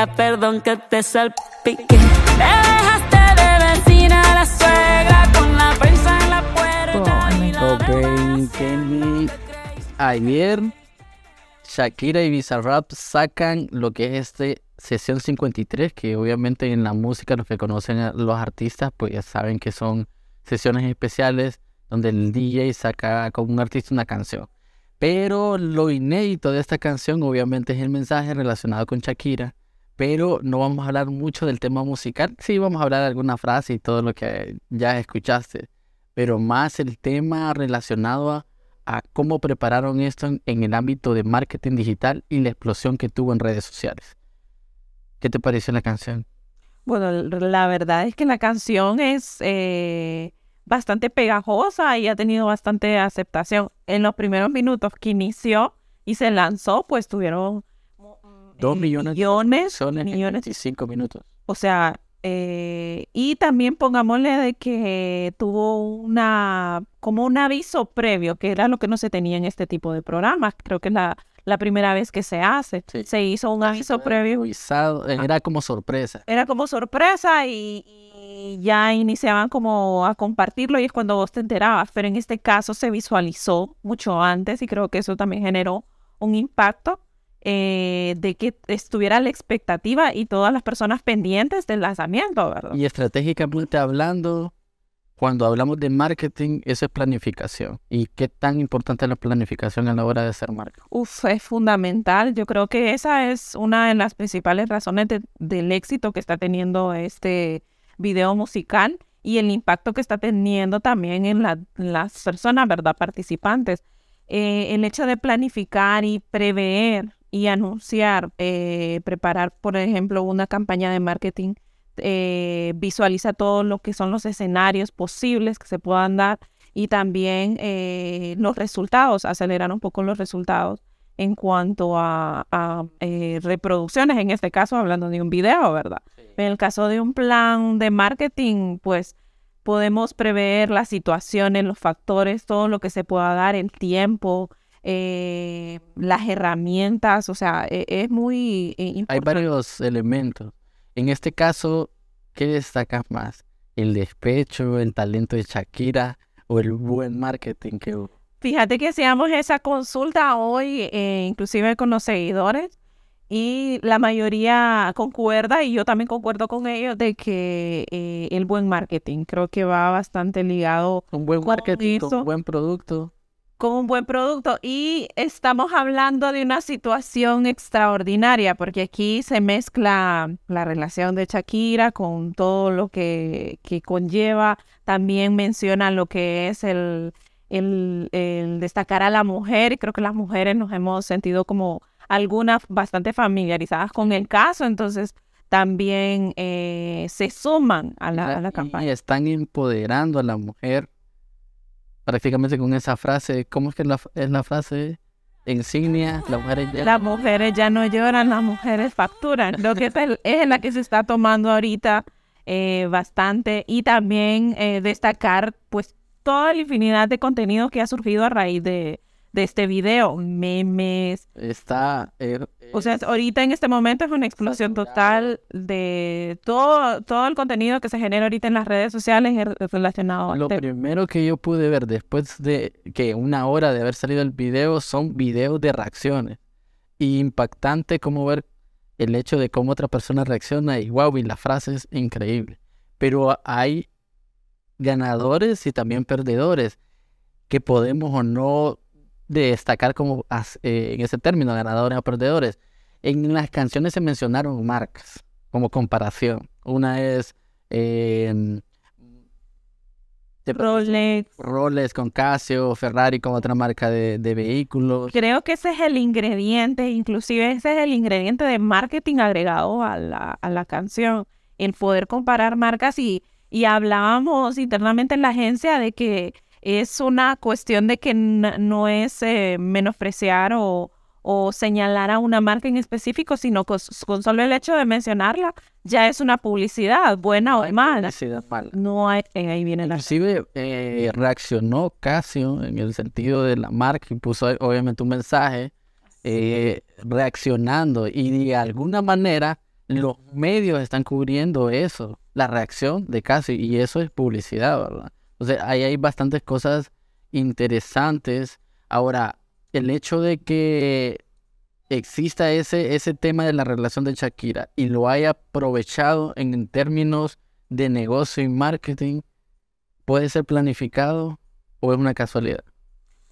rica, perdón que te salpique. Te dejaste de vecina la suegra con la prensa en la puerta. y la Ok, Kenny. Ayer, Shakira y Bizarrap sacan lo que es este sesión 53, que obviamente en la música los que conocen a los artistas, pues ya saben que son sesiones especiales donde el DJ saca con un artista una canción. Pero lo inédito de esta canción obviamente es el mensaje relacionado con Shakira, pero no vamos a hablar mucho del tema musical, sí vamos a hablar de alguna frase y todo lo que ya escuchaste, pero más el tema relacionado a, cómo prepararon esto en, en el ámbito de marketing digital y la explosión que tuvo en redes sociales. ¿Qué te pareció la canción? Bueno, la verdad es que la canción es eh, bastante pegajosa y ha tenido bastante aceptación. En los primeros minutos que inició y se lanzó, pues tuvieron Dos eh, millones, millones, son en millones. 25 minutos. O sea, eh, y también pongámosle de que tuvo una, como un aviso previo, que era lo que no se tenía en este tipo de programas. Creo que es la, la primera vez que se hace. Sí. Se hizo un aviso previo. Avisado, Era como sorpresa. Era como sorpresa y, y ya iniciaban como a compartirlo y es cuando vos te enterabas. Pero en este caso se visualizó mucho antes y creo que eso también generó un impacto eh, de que estuviera la expectativa y todas las personas pendientes del lanzamiento, ¿verdad? Y estratégicamente hablando, cuando hablamos de marketing, eso es planificación. ¿Y qué tan importante es la planificación a la hora de hacer marketing? Uf, es fundamental. Yo creo que esa es una de las principales razones de- del éxito que está teniendo este video musical y el impacto que está teniendo también en la- las personas, ¿verdad? Participantes. Eh, el hecho de planificar y prever y anunciar, eh, preparar, por ejemplo, una campaña de marketing, eh, visualiza todo lo que son los escenarios posibles que se puedan dar y también eh, los resultados, acelerar un poco los resultados en cuanto a, a, reproducciones, en este caso hablando de un video, ¿verdad? En el caso de un plan de marketing, pues podemos prever las situaciones, los factores, todo lo que se pueda dar, el tiempo, eh, las herramientas, o sea, e- es muy eh, Hay importante. varios elementos. En este caso, ¿qué destacas más? ¿El despecho, el talento de Shakira o el buen marketing que hubo? Fíjate que hacíamos esa consulta hoy, eh, inclusive con los seguidores, y la mayoría concuerda, y yo también concuerdo con ellos, de que eh, el buen marketing creo que va bastante ligado Un buen ¿Cómo marketing, con hizo? buen producto. Con un buen producto. Y estamos hablando de una situación extraordinaria, porque aquí se mezcla la relación de Shakira con todo lo que, que conlleva. También menciona lo que es el, el, el destacar a la mujer. Y creo que las mujeres nos hemos sentido como algunas bastante familiarizadas con el caso. Entonces también eh, se suman a la, a la Y campaña. están empoderando a la mujer prácticamente con esa frase. ¿Cómo es que es la frase insignia? Las mujeres ya- Las mujeres ya no lloran, las mujeres facturan. Lo que es, la que se está tomando ahorita eh, bastante. Y también eh, destacar pues toda la infinidad de contenido que ha surgido a raíz de, de este video. Memes. está... eh, O sea, ahorita en este momento es una explosión total de todo, todo el contenido que se genera ahorita en las redes sociales es relacionado Lo al tema. primero que yo pude ver después de que una hora de haber salido el video son videos de reacciones. Y impactante como ver el hecho de cómo otra persona reacciona y wow, y la frase es increíble. Pero hay ganadores y también perdedores que podemos o no destacar como eh, en ese término, ganadores o perdedores. En las canciones se mencionaron marcas como comparación. Una es eh, te- Rolex. Rolex con Casio, Ferrari con otra marca de, de vehículos. Creo que ese es el ingrediente, inclusive ese es el ingrediente de marketing agregado a la, a la canción, el poder comparar marcas y, y hablábamos internamente en la agencia de que es una cuestión de que no es eh, menospreciar o, o señalar a una marca en específico, sino que con solo el hecho de mencionarla ya es una publicidad, buena o mala. Publicidad mala. No hay, eh, ahí viene la... Inclusive eh, reaccionó Casio en el sentido de la marca y puso obviamente un mensaje eh, reaccionando y de alguna manera los medios están cubriendo eso, la reacción de Casio, y eso es publicidad, ¿verdad? Entonces, ahí hay bastantes cosas interesantes. Ahora, el hecho de que exista ese, ese tema de la relación de Shakira y lo haya aprovechado en términos de negocio y marketing, ¿puede ser planificado o es una casualidad?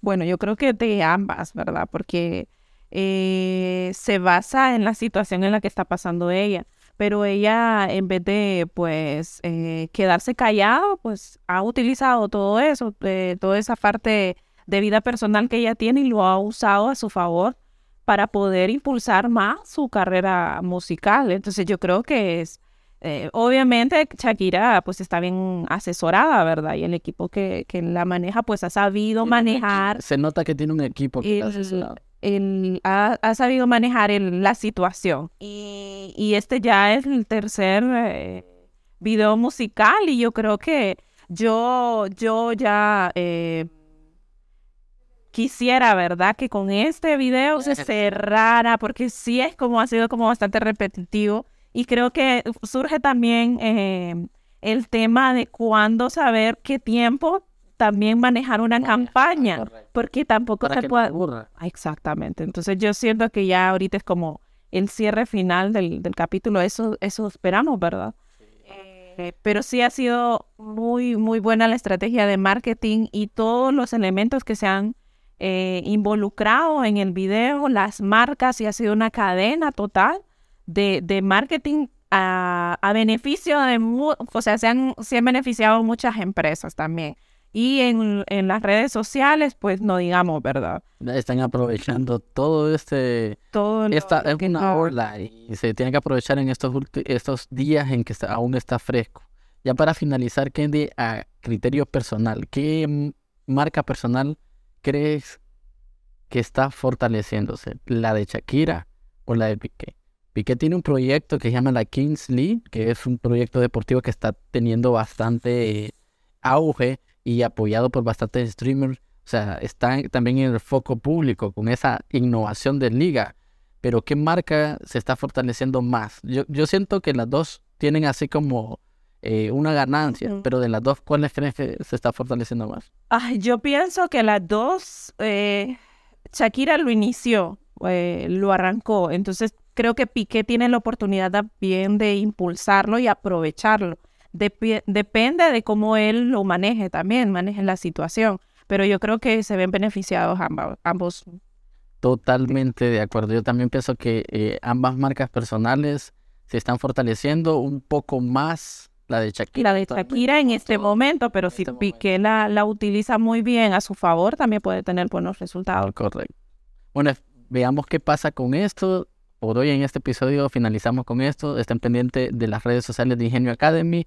Bueno, yo creo que de ambas, ¿verdad? Porque eh, se basa en la situación en la que está pasando ella. Pero ella, en vez de, pues, eh, quedarse callado, pues, ha utilizado todo eso, eh, toda esa parte de vida personal que ella tiene y lo ha usado a su favor para poder impulsar más su carrera musical. Entonces yo creo que es, eh, obviamente Shakira pues está bien asesorada, ¿verdad? Y el equipo que, que la maneja pues ha sabido manejar. Se nota que tiene un equipo que ha, sabido manejar la situación. Y, y, este ya es el tercer eh, video musical y yo creo que yo, yo ya... Eh, quisiera, ¿verdad? Que con este video se cerrara, porque sí es como ha sido como bastante repetitivo. Y creo que surge también eh, el tema de cuándo saber qué tiempo también manejar una campaña, porque tampoco se puede... Exactamente. Entonces yo siento que ya ahorita es como el cierre final del, capítulo, eso, eso esperamos, ¿verdad? Eh, pero sí ha sido muy, muy buena la estrategia de marketing y todos los elementos que se han eh, involucrado en el video, las marcas, y ha sido una cadena total de, de marketing a, a, beneficio de, o sea, se han, se han beneficiado muchas empresas también. Y en, en, las redes sociales, pues no digamos, ¿verdad? Están aprovechando todo este... Todo esta, es una ola y se tiene que aprovechar en estos, estos días en que aún está fresco. Ya para finalizar, Kendi, a criterio personal, ¿qué marca personal crees que está fortaleciéndose? ¿La de Shakira o la de Piqué? Piqué tiene un proyecto que se llama la Kings League, que es un proyecto deportivo que está teniendo bastante auge y apoyado por bastantes streamers. O sea, está también en el foco público con esa innovación de liga. Pero ¿qué marca se está fortaleciendo más? Yo, yo siento que las dos tienen así como eh, una ganancia, pero de las dos, ¿cuáles crees que se está fortaleciendo más? yo pienso que las dos, eh, Shakira lo inició, eh, lo arrancó, entonces creo que Piqué tiene la oportunidad también de impulsarlo y aprovecharlo. Depende de cómo él lo maneje también, maneje la situación, pero yo creo que se ven beneficiados ambos. Totalmente de acuerdo. Yo también pienso que ambas marcas personales se están fortaleciendo un poco más la de Shakira. La de Shakira en este momento, pero si este Piqué la, la, utiliza muy bien a su favor, también puede tener buenos resultados. Correcto. Bueno, veamos qué pasa con esto. Por hoy en este episodio finalizamos con esto. Estén pendientes de las redes sociales de Ingenio Academy.